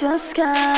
Georgia sky.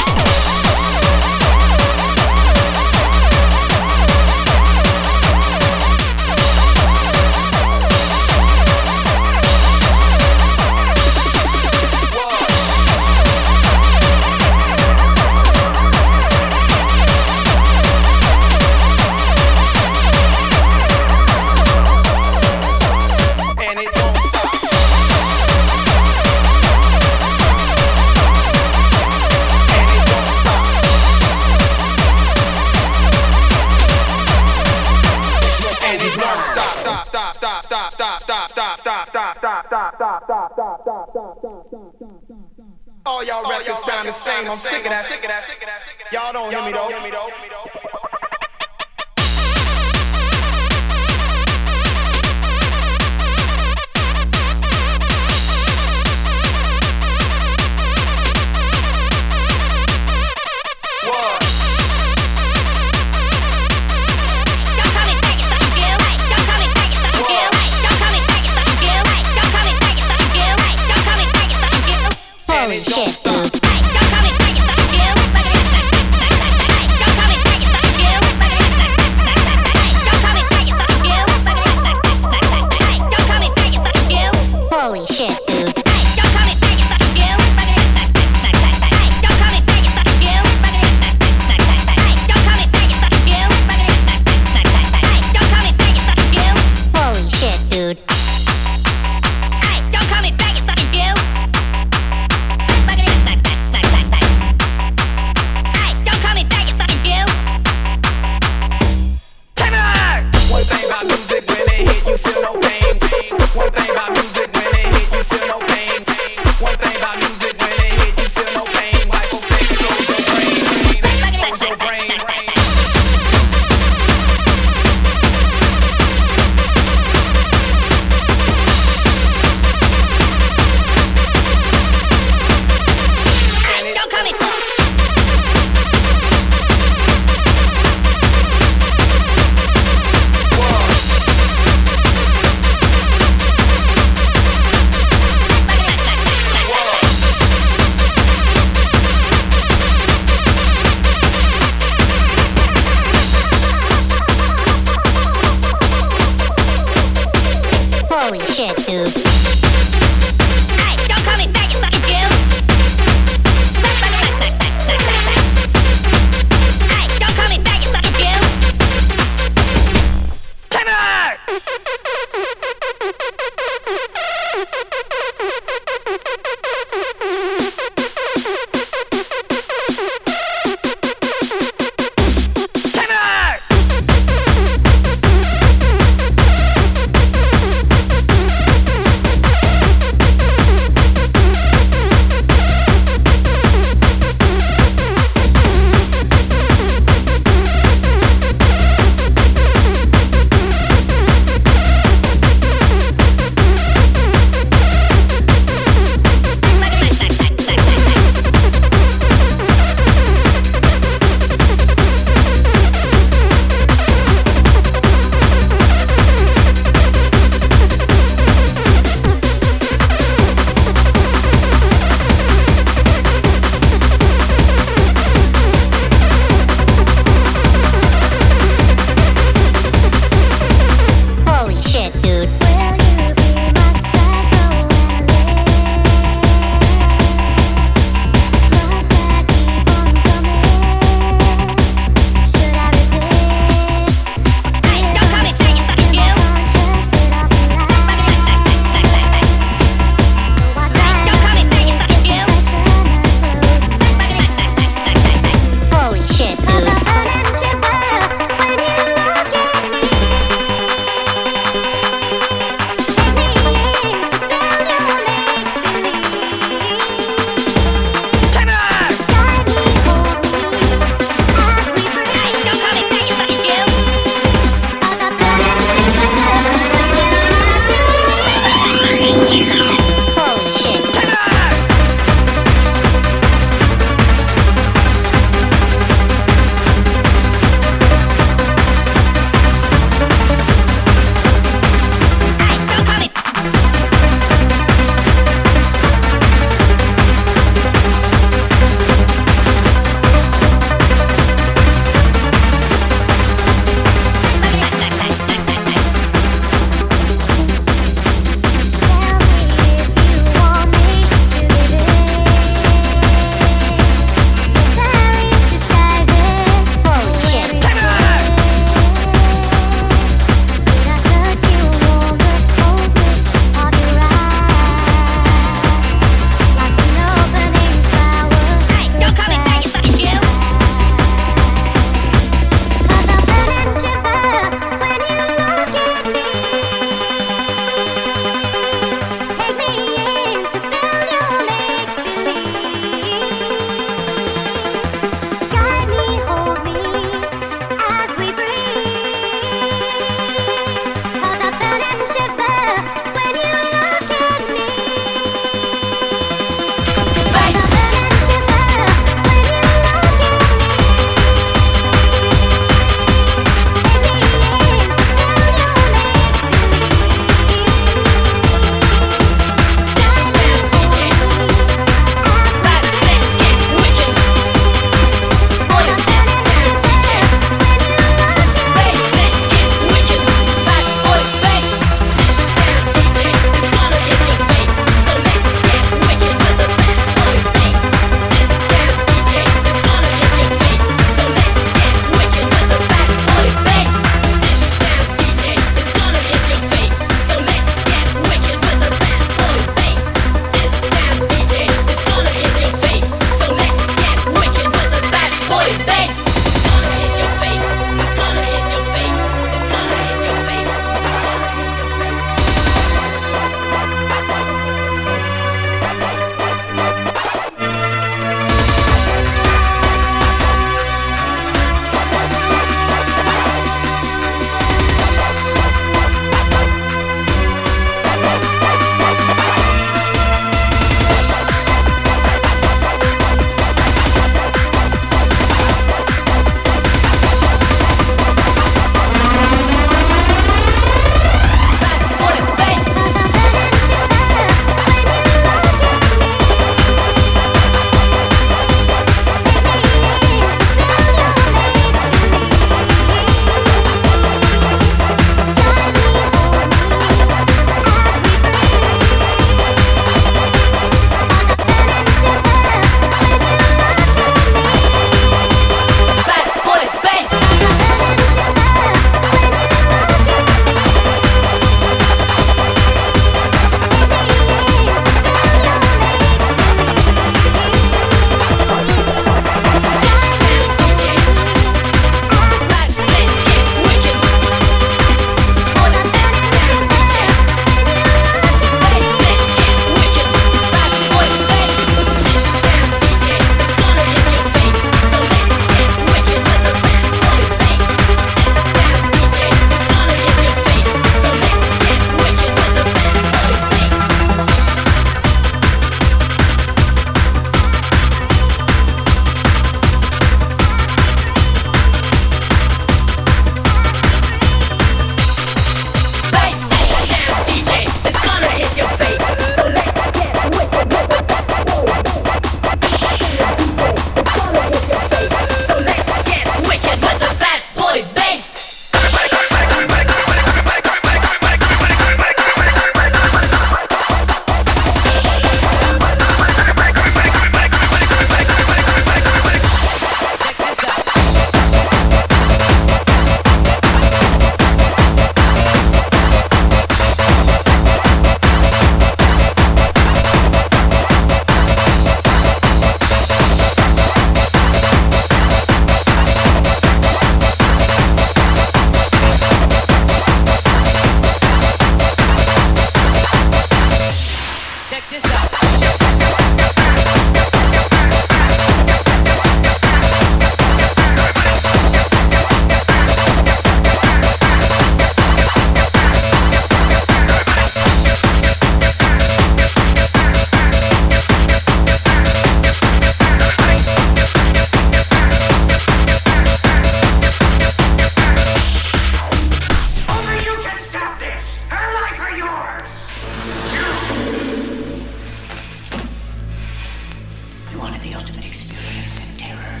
Human experience in terror.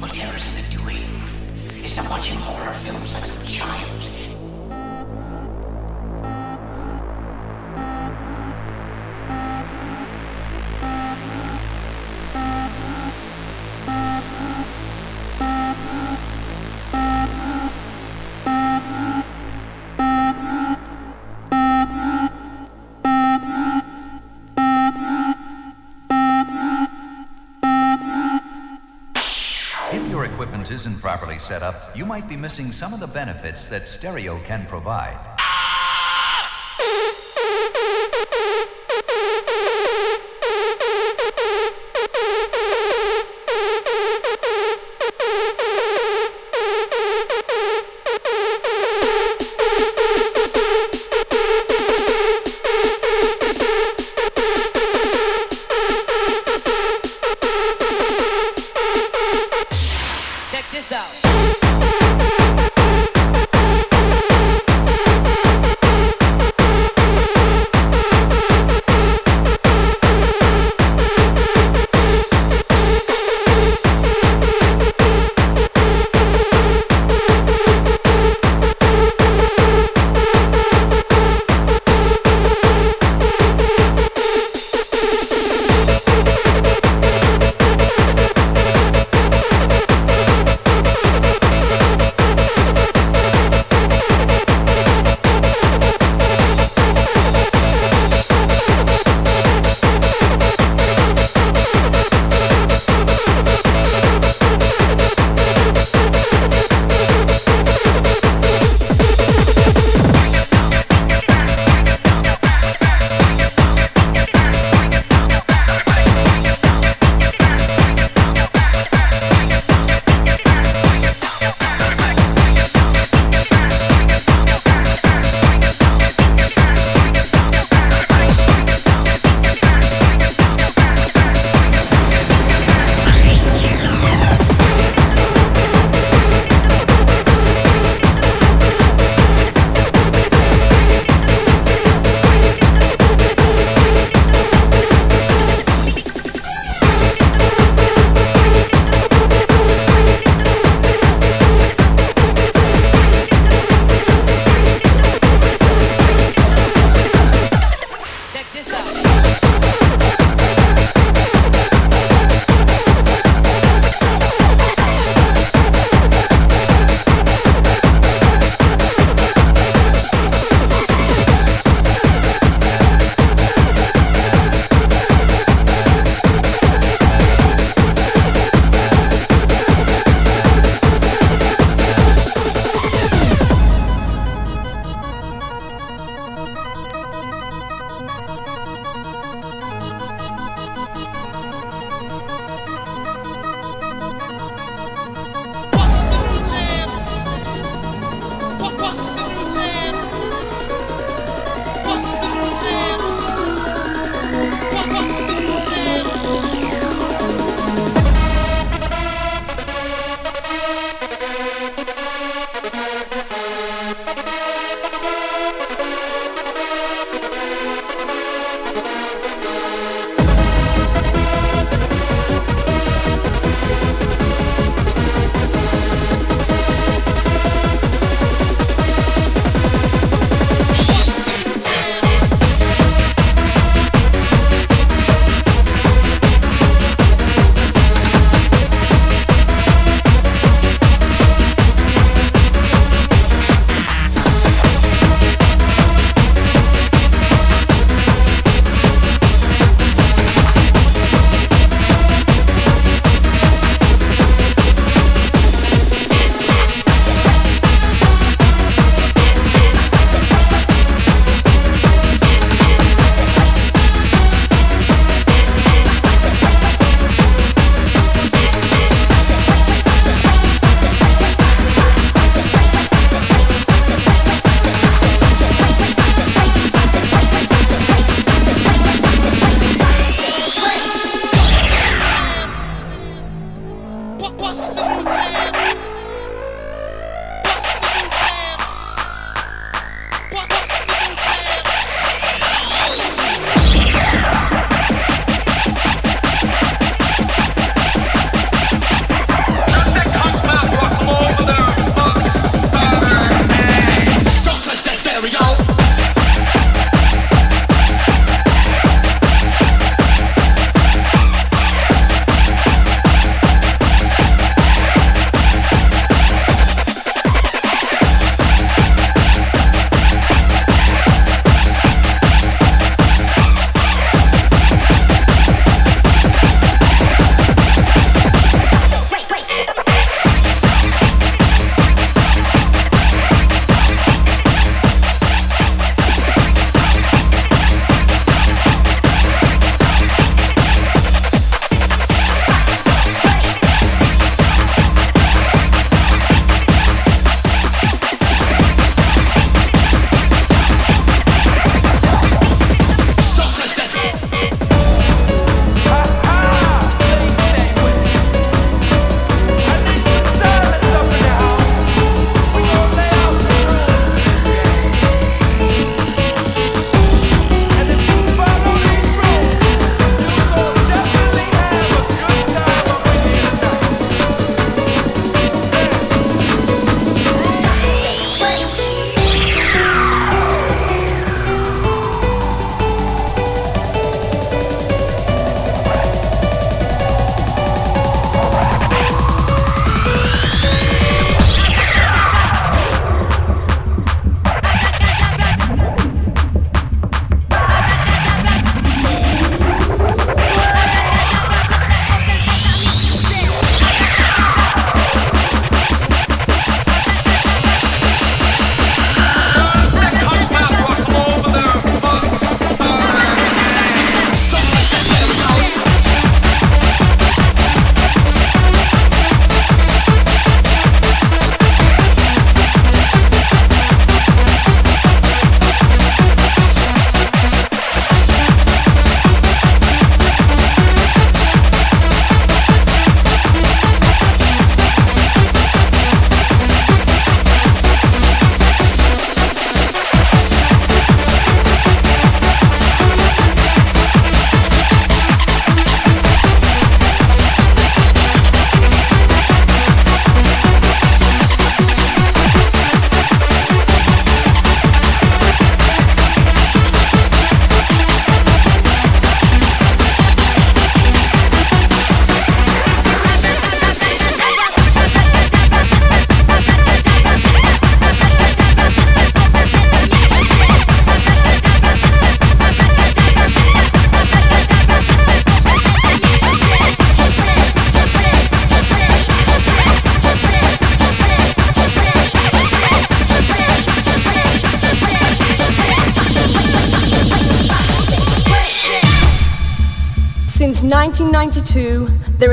Well, terror's in the doing. It's not watching horror films like some child. Properly set up, you might be missing some of the benefits that stereo can provide.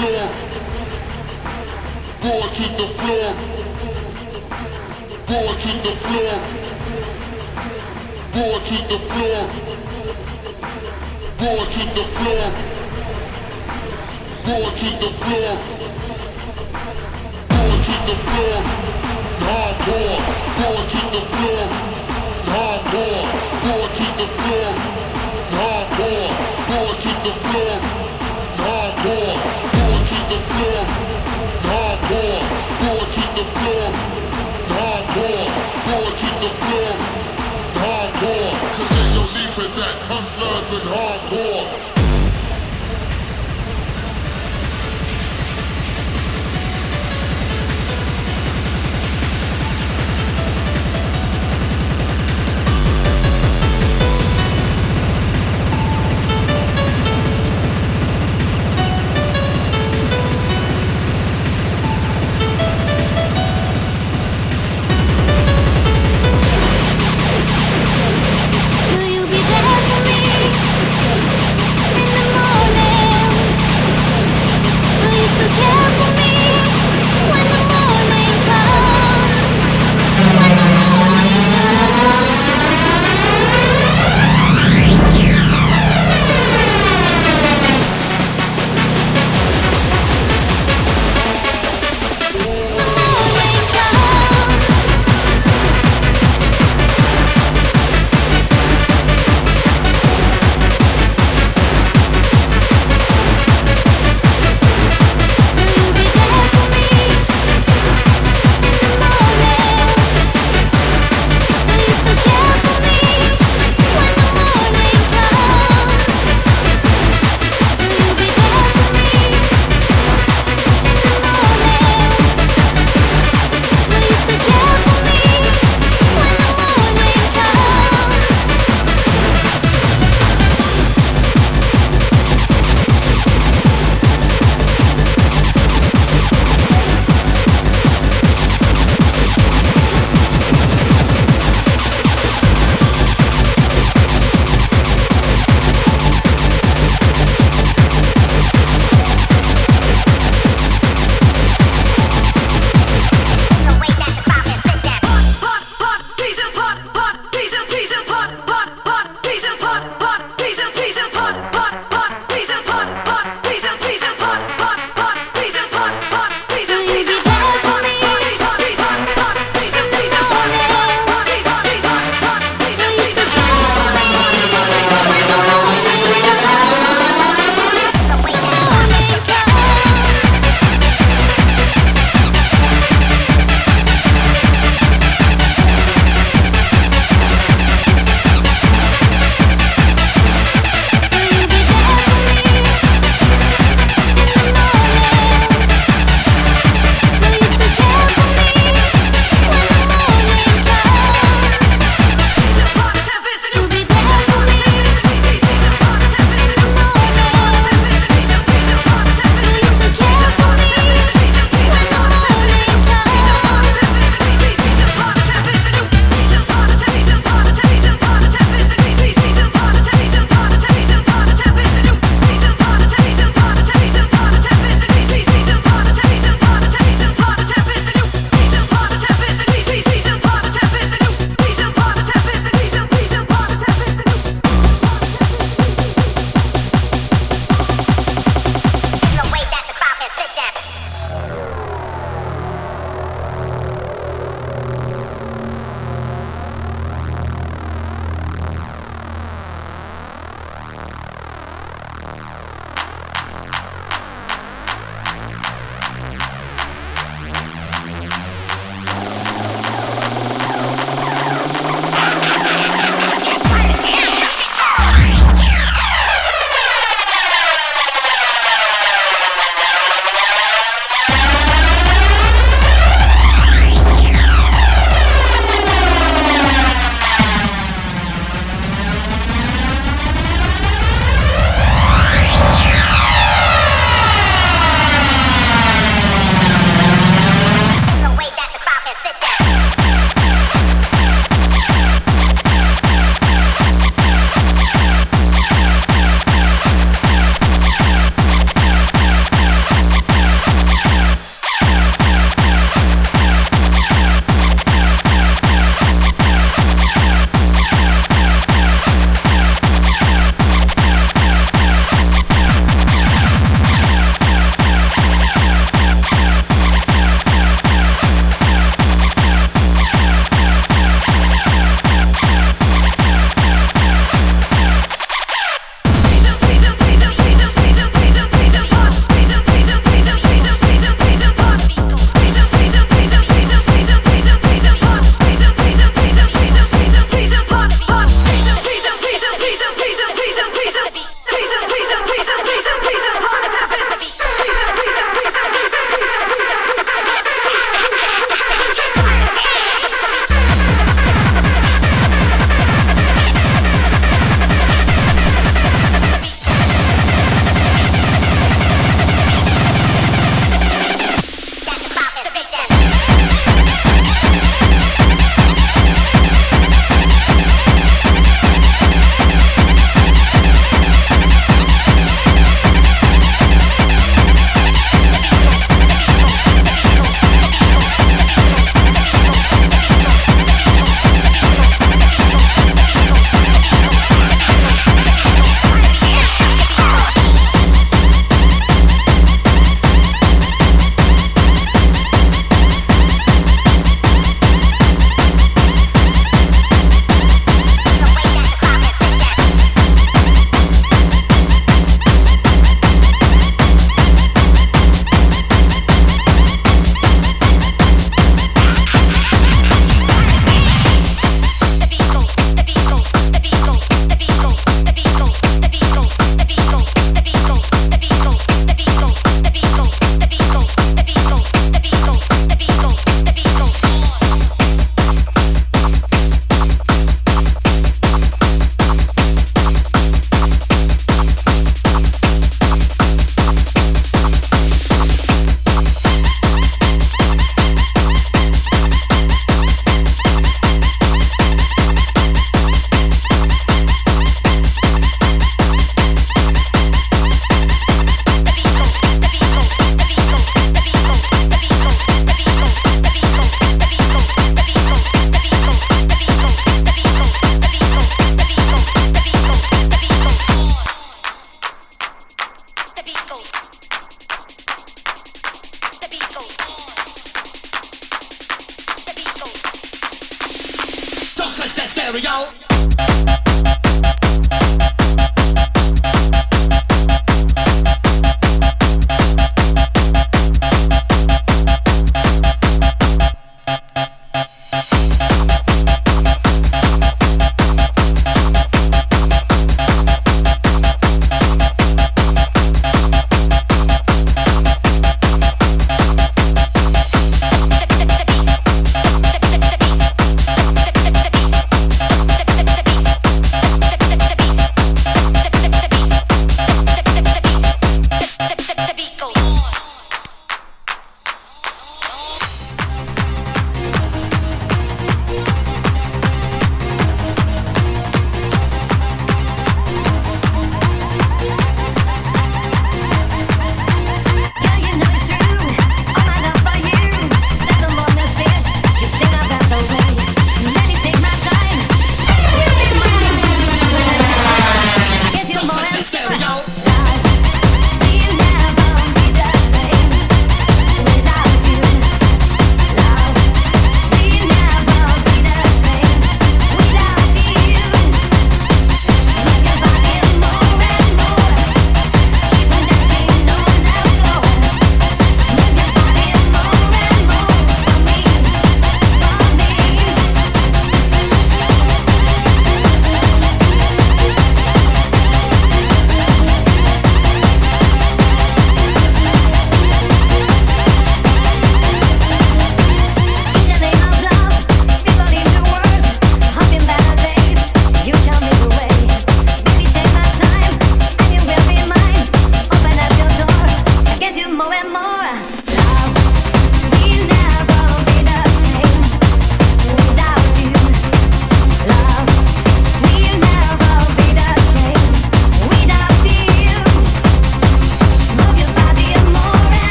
Floor. Roar to the floor. Roar to the floor. Roar to the floor. Roar to the floor. Roar to the floor. Roar to the floor. Hardcore. Roar to the floor. Hardcore. Roar to the floor. Hardcore. Roar to the floor. Hardcore. To the floor. Hardcore. Roar to the floor. Hardcore. Roar to the floor. Hardcore. Cause ain't no need for that. Hustlers and hardcore.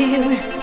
dear